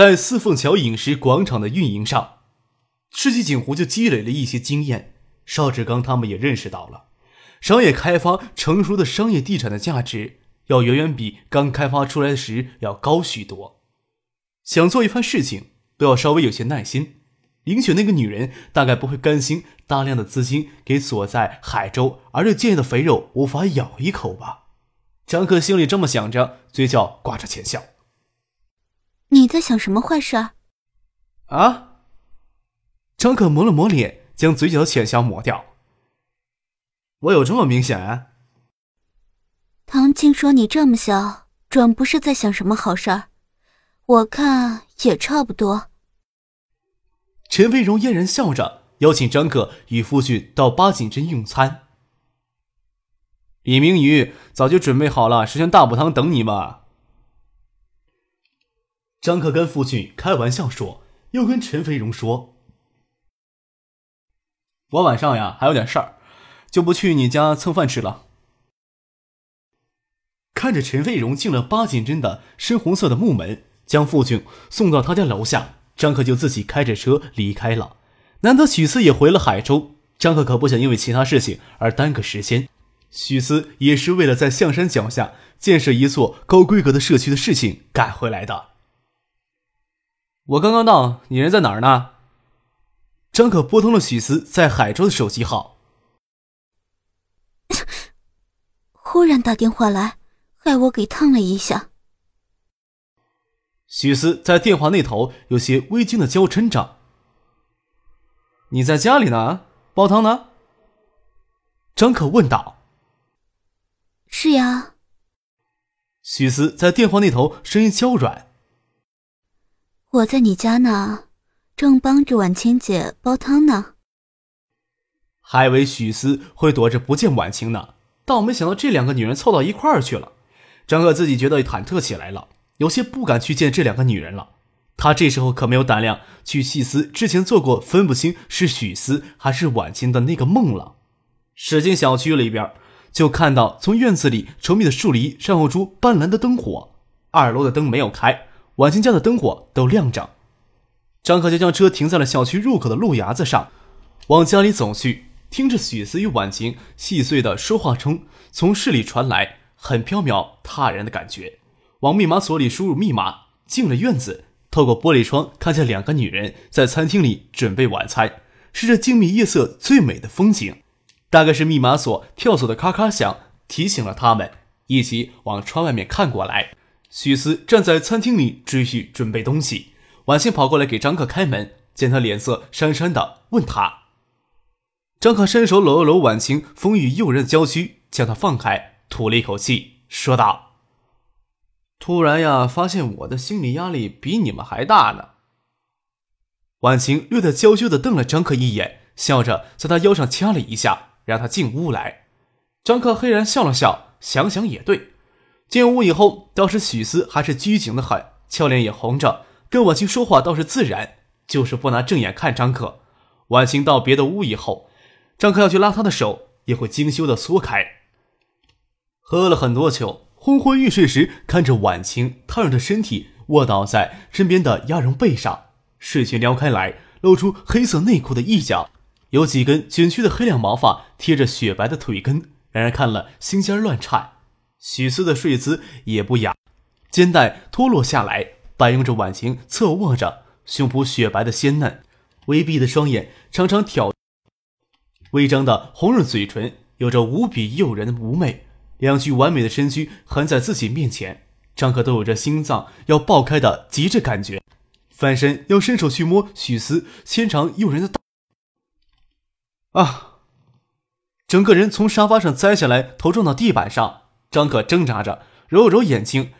在四凤桥饮食广场的运营上，世纪锦湖就积累了一些经验。邵志刚他们也认识到了，商业开发成熟的商业地产的价值要远远比刚开发出来时要高许多。想做一番事情，都要稍微有些耐心。林雪那个女人，大概不会甘心大量的资金给锁在海州，而这坚硬的肥肉无法咬一口吧？张克心里这么想着，嘴角挂着浅笑。你在想什么坏事？啊！张可抹了抹脸，将嘴角的浅笑抹掉。我有这么明显？唐静说你这么小，准不是在想什么好事儿。我看也差不多。陈飞荣嫣然笑着，邀请张可与夫君到八景镇用餐。李明宇早就准备好了十全大补汤等你们。张克跟父亲开玩笑说，又跟陈飞荣说：“我晚上呀还有点事儿，就不去你家蹭饭吃了。”看着陈飞荣进了八景镇的深红色的木门，将父亲送到他家楼下，张克就自己开着车离开了。难得许思也回了海州，张克可不想因为其他事情而耽搁时间。许思也是为了在象山脚下建设一座高规格的社区的事情赶回来的。我刚刚到，你人在哪儿呢？张可拨通了许思在海州的手机号。忽然打电话来，害我给烫了一下。许思在电话那头有些微惊的娇嗔着：“你在家里呢？煲汤呢？”张可问道。“是呀。”许思在电话那头声音娇软。我在你家呢，正帮着婉清姐煲汤呢。还以为许思会躲着不见婉清呢，倒没想到这两个女人凑到一块儿去了。张克自己觉得忐忑起来了，有些不敢去见这两个女人了。他这时候可没有胆量去细思之前做过分不清是许思还是婉清的那个梦了。驶进小区里边，就看到从院子里稠密的树篱闪耀出斑斓的灯火，二楼的灯没有开。婉清家的灯火都亮着，张可就将车停在了小区入口的路牙子上，往家里走去，听着许思与婉晴细碎的说话声从室里传来，很飘渺踏然的感觉。往密码锁里输入密码，进了院子，透过玻璃窗看见两个女人在餐厅里准备晚餐，是这静谧夜色最美的风景。大概是密码锁跳锁的咔咔响提醒了他们，一起往窗外面看过来。许思站在餐厅里继续准备东西，婉清跑过来给张克开门，见他脸色讪讪的，问他。张克伸手搂了搂婉清丰腴诱人的娇躯，将她放开，吐了一口气，说道：“突然呀，发现我的心理压力比你们还大呢。”婉清略带娇羞的瞪了张克一眼，笑着在他腰上掐了一下，让他进屋来。张克嘿然笑了笑，想想也对。进屋以后，倒是许思还是拘谨的很，俏脸也红着，跟婉清说话倒是自然，就是不拿正眼看张克。婉清到别的屋以后，张克要去拉她的手，也会精修的缩开。喝了很多酒，昏昏欲睡时，看着婉清瘫软的身体卧倒在身边的鸭绒被上，睡裙撩开来，露出黑色内裤的一角，有几根卷曲的黑亮毛发贴着雪白的腿根，让人看了心尖乱颤。许思的睡姿也不雅，肩带脱落下来，摆拥着婉晴，侧卧着，胸脯雪白的鲜嫩，微闭的双眼常常挑，微张的红润嘴唇有着无比诱人的妩媚，两具完美的身躯横在自己面前，张可都有着心脏要爆开的极致感觉，翻身要伸手去摸许思纤长诱人的大，啊！整个人从沙发上栽下来，头撞到地板上。张可挣扎着揉了揉眼睛，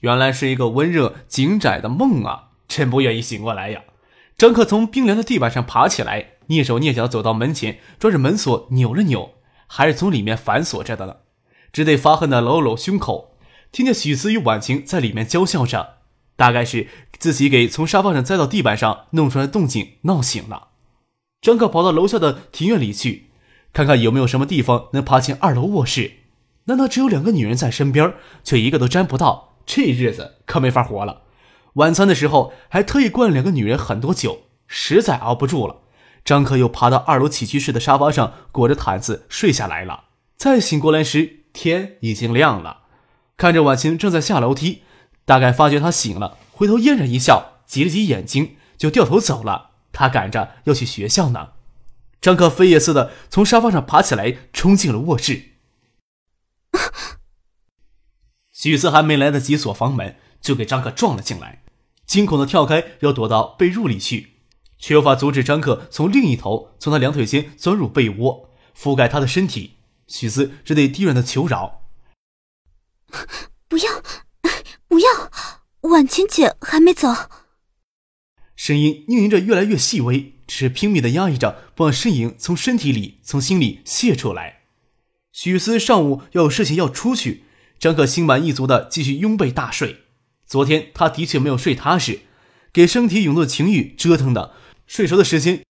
原来是一个温热紧窄的梦啊！真不愿意醒过来呀！张克从冰凉的地板上爬起来，蹑手蹑脚走到门前，抓着门锁扭了扭，还是从里面反锁着的呢，只得发恨的搂搂胸口。听见许思与婉晴在里面娇笑着，大概是自己给从沙发上栽到地板上弄出来的动静闹醒了。张克跑到楼下的庭院里去，看看有没有什么地方能爬进二楼卧室。难道只有两个女人在身边，却一个都沾不到？这日子可没法活了。晚餐的时候还特意灌了两个女人很多酒，实在熬不住了。张克又爬到二楼起居室的沙发上，裹着毯子睡下来了。再醒过来时，天已经亮了。看着婉晴正在下楼梯，大概发觉他醒了，回头嫣然一笑，挤了挤眼睛，就掉头走了。他赶着要去学校呢。张克飞也似的从沙发上爬起来，冲进了卧室。许思还没来得及锁房门，就给张克撞了进来，惊恐的跳开，要躲到被褥里去，却无法阻止张克从另一头从他两腿间钻入被窝，覆盖他的身体。许思只得低软的求饶：“ 不要，不要，婉晴姐还没走。”声音嘤咛着越来越细微，只是拼命的压抑着，不让身影从身体里、从心里泄出来。许思上午要有事情要出去。张克心满意足的继续拥被大睡。昨天他的确没有睡踏实，给身体涌动的情欲折腾的，睡熟的时间。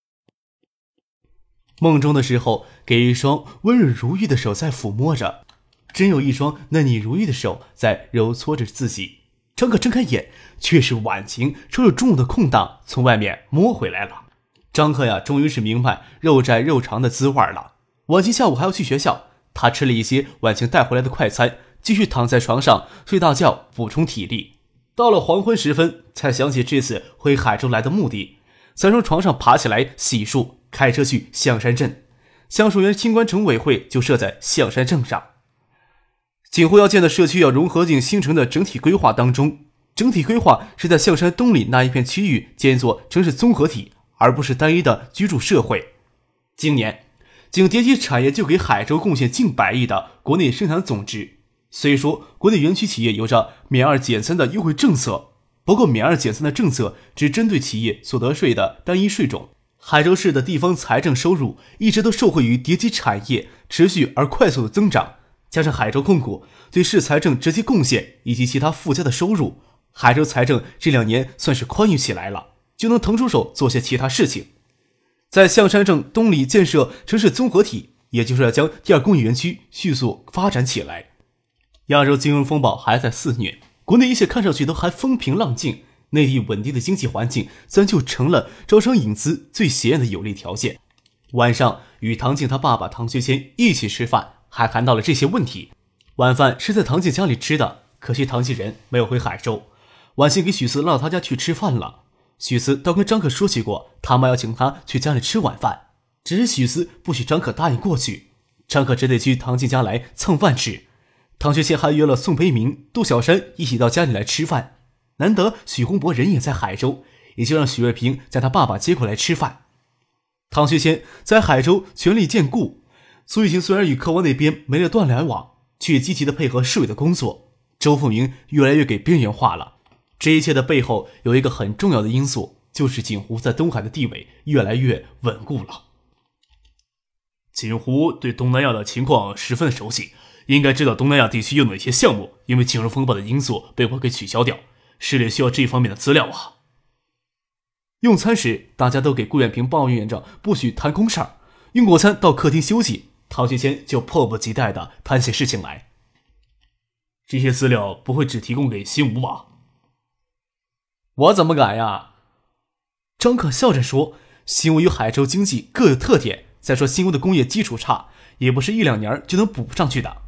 梦中的时候，给一双温润如玉的手在抚摸着，真有一双嫩腻如玉的手在揉搓着自己。张克睁开眼，却是婉晴抽着中午的空档从外面摸回来了。张克呀，终于是明白肉窄肉长的滋味了。晚晴下午还要去学校，他吃了一些婉晴带回来的快餐。继续躺在床上睡大觉，补充体力。到了黄昏时分，才想起这次回海州来的目的，才从床上爬起来洗漱，开车去象山镇。橡树园清官城委会就设在象山镇上。景湖要建的社区要融合进新城的整体规划当中，整体规划是在象山东里那一片区域建一座城市综合体，而不是单一的居住社会。今年，景叠机产业就给海州贡献近百亿的国内生产总值。虽说国内园区企业有着免二减三的优惠政策，不过免二减三的政策只针对企业所得税的单一税种。海州市的地方财政收入一直都受惠于叠机产业持续而快速的增长，加上海州控股对市财政直接贡献以及其他附加的收入，海州财政这两年算是宽裕起来了，就能腾出手做些其他事情。在象山镇东里建设城市综合体，也就是要将第二工业园区迅速发展起来。亚洲金融风暴还在肆虐，国内一切看上去都还风平浪静，内地稳定的经济环境自然就成了招商引资最显眼的有利条件。晚上与唐静他爸爸唐学谦一起吃饭，还谈到了这些问题。晚饭是在唐静家里吃的，可惜唐静人没有回海州。晚信给许思拉到他家去吃饭了。许思倒跟张可说起过，他妈要请他去家里吃晚饭，只是许思不许张可答应过去，张可只得去唐静家来蹭饭吃。唐学谦还约了宋培明、杜小山一起到家里来吃饭。难得许洪博人也在海州，也就让许月平将他爸爸接过来吃饭。唐学谦在海州全力建固，苏玉琴虽然与客湾那边没了断来往，却积极的配合市委的工作。周凤明越来越给边缘化了。这一切的背后有一个很重要的因素，就是锦湖在东海的地位越来越稳固了。锦湖对东南亚的情况十分熟悉。应该知道东南亚地区有哪些项目因为金融风暴的因素被迫给取消掉，市里需要这一方面的资料啊。用餐时，大家都给顾远平抱怨着不许谈公事儿。用过餐到客厅休息，陶学谦就迫不及待的谈起事情来。这些资料不会只提供给新吴吧？我怎么敢呀？张可笑着说：“新吴与海州经济各有特点，再说新吴的工业基础差，也不是一两年就能补上去的。”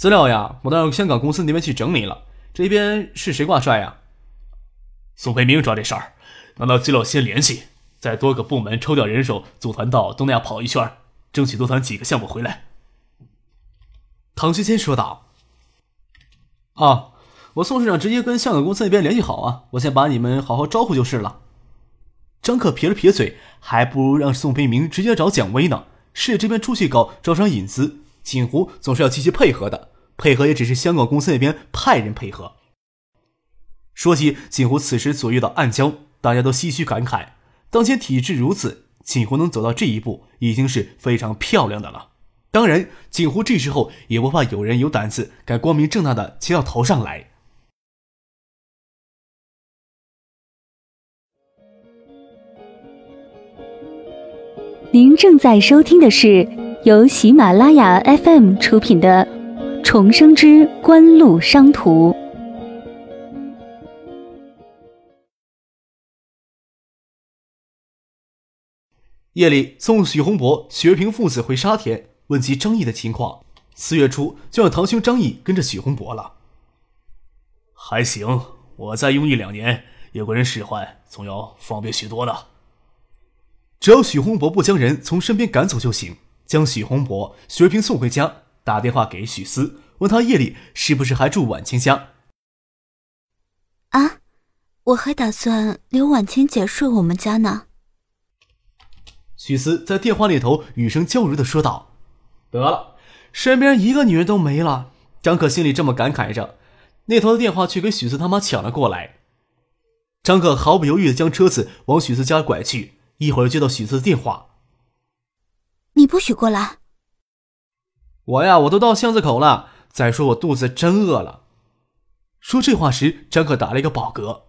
资料呀，我到香港公司那边去整理了。这边是谁挂帅呀？宋培明抓这事儿，拿到资料先联系，在多个部门抽调人手，组团到东南亚跑一圈，争取多谈几个项目回来。唐学谦说道：“啊，我宋市长直接跟香港公司那边联系好啊，我先把你们好好招呼就是了。”张克撇了撇嘴，还不如让宋培明直接找蒋威呢。市这边出去搞招商引资。锦湖总是要积极配合的，配合也只是香港公司那边派人配合。说起锦湖此时所遇到暗礁，大家都唏嘘感慨，当前体质如此，锦湖能走到这一步，已经是非常漂亮的了。当然，锦湖这时候也不怕有人有胆子敢光明正大的骑到头上来。您正在收听的是由喜马拉雅 FM 出品的《重生之官路商途》。夜里送许洪博、许月平父子回沙田，问及张毅的情况。四月初就让堂兄张毅跟着许洪博了。还行，我再用一两年，有个人使唤，总要方便许多呢。只要许洪博不将人从身边赶走就行。将许洪博、许月平送回家，打电话给许思，问他夜里是不是还住晚清家。啊，我还打算留晚清姐睡我们家呢。许思在电话那头语声娇柔的说道：“得了，身边一个女人都没了。”张可心里这么感慨着，那头的电话却给许思他妈抢了过来。张可毫不犹豫的将车子往许思家拐去，一会儿接到许思的电话：“你不许过来！”“我呀，我都到巷子口了。再说我肚子真饿了。”说这话时，张可打了一个饱嗝。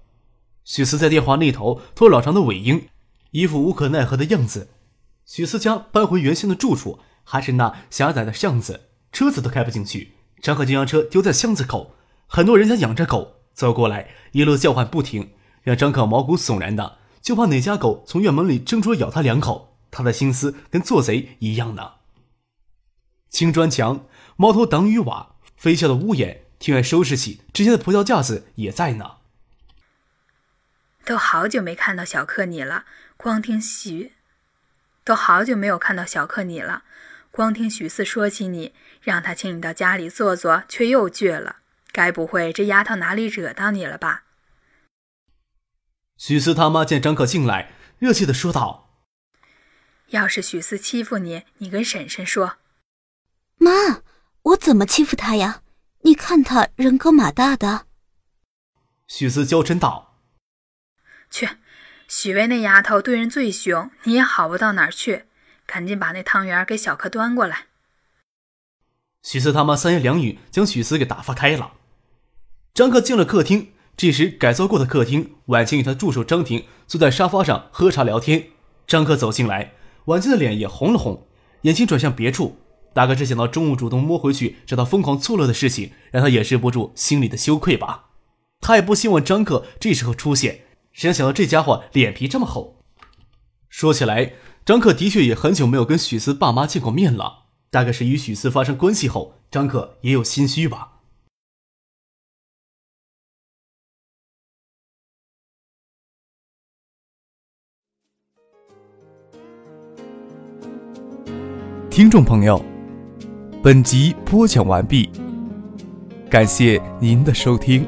许思在电话那头拖老长的尾音，一副无可奈何的样子。许思家搬回原先的住处，还是那狭窄的巷子，车子都开不进去。张可就将车丢在巷子口，很多人家养着狗走过来，一路叫唤不停，让张可毛骨悚然的，就怕哪家狗从院门里挣出咬他两口。他的心思跟做贼一样呢。青砖墙、猫头挡雨瓦、飞翘的屋檐，庭院收拾起之前的葡萄架子也在呢。都好久没看到小克你了，光听许。都好久没有看到小克你了，光听许四说起你，让他请你到家里坐坐，却又倔了。该不会这丫头哪里惹到你了吧？许四他妈见张可进来，热切的说道：“要是许四欺负你，你跟婶婶说。”妈，我怎么欺负他呀？你看他人高马大的。许思娇嗔道：“去。”许巍那丫头对人最凶，你也好不到哪儿去。赶紧把那汤圆给小柯端过来。许四他妈三言两语将许思给打发开了。张克进了客厅，这时改造过的客厅，婉清与他助手张婷坐在沙发上喝茶聊天。张克走进来，婉清的脸也红了红，眼睛转向别处，大概是想到中午主动摸回去找到疯狂作乐的事情，让他掩饰不住心里的羞愧吧。他也不希望张克这时候出现。谁能想到这家伙脸皮这么厚？说起来，张克的确也很久没有跟许思爸妈见过面了。大概是与许思发生关系后，张克也有心虚吧。听众朋友，本集播讲完毕，感谢您的收听。